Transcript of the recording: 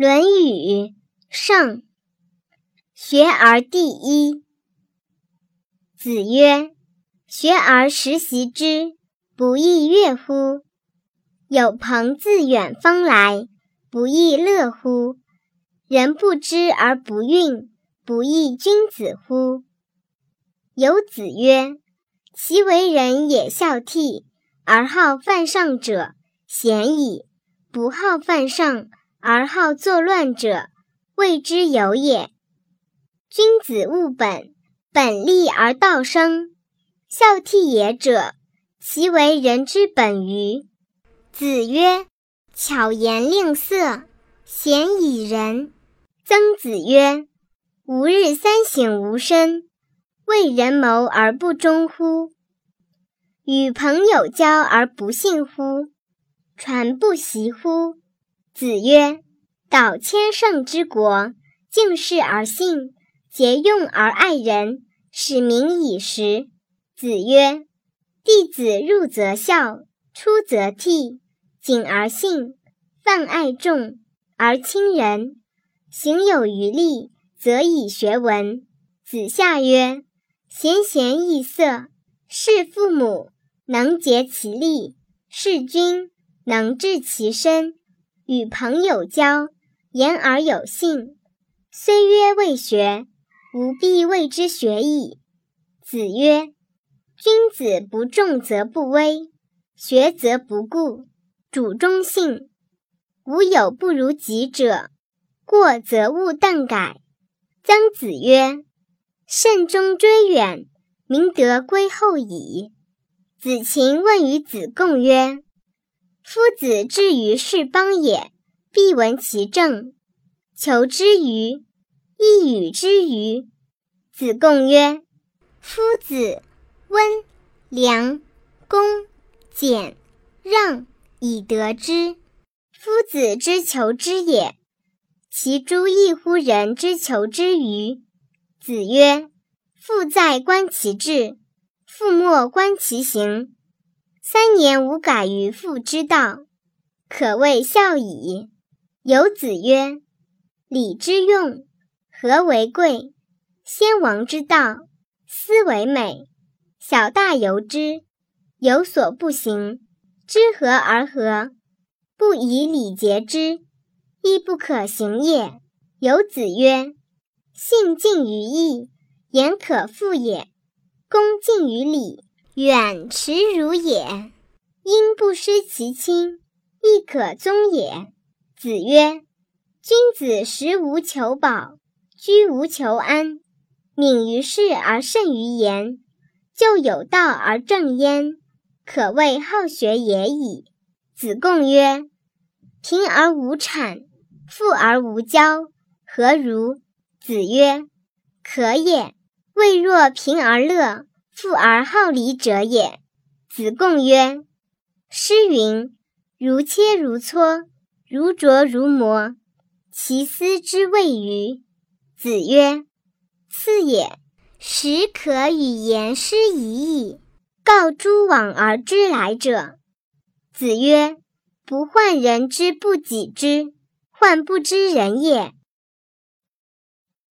论语》圣，学而第一。子曰：“学而时习之，不亦说乎？有朋自远方来，不亦乐乎？人不知而不愠，不亦君子乎？”有子曰：“其为人也孝悌，而好犯上者，鲜矣；不好犯上。”而好作乱者，谓之有也。君子务本，本立而道生。孝悌也者，其为人之本与？子曰：“巧言令色，鲜矣仁。”曾子曰：“吾日三省吾身，为人谋而不忠乎？与朋友交而不信乎？传不习乎？”子曰：“导千乘之国，敬事而信，节用而爱人，使民以时。”子曰：“弟子入则孝，出则悌，谨而信，泛爱众而亲仁，行有余力，则以学文。”子夏曰：“贤贤易色，事父母，能竭其力；事君，能治其身。”与朋友交，言而有信。虽曰未学，吾必谓之学矣。子曰：“君子不重则不威，学则不固，主忠信。吾有不如己者，过则勿惮改。”曾子曰：“慎终追远，明德归后矣。”子禽问于子贡曰。夫子至于是邦也，必闻其政，求之于，亦与之于。子贡曰：“夫子温良恭俭让以得之。夫子之求之也，其诸异乎人之求之与？”子曰：“父在，观其志；父莫，观其行。”三年无改于父之道，可谓孝矣。有子曰：“礼之用，和为贵；先王之道，斯为美。小大由之，有所不行，知和而和，不以礼节之，亦不可行也。”有子曰：“信近于义，言可复也；恭敬于礼。”远耻辱也，因不失其亲，亦可宗也。子曰：君子食无求饱，居无求安，敏于事而慎于言，就有道而正焉，可谓好学也已。子贡曰：贫而无谄，富而无骄，何如？子曰：可也。未若贫而乐。富而好礼者也。子贡曰：“诗云：‘如切如磋，如琢如磨。’其斯之谓与？”子曰：“赐也。始可与言诗已矣。告诸往而知来者。”子曰：“不患人之不己知，患不知人也。”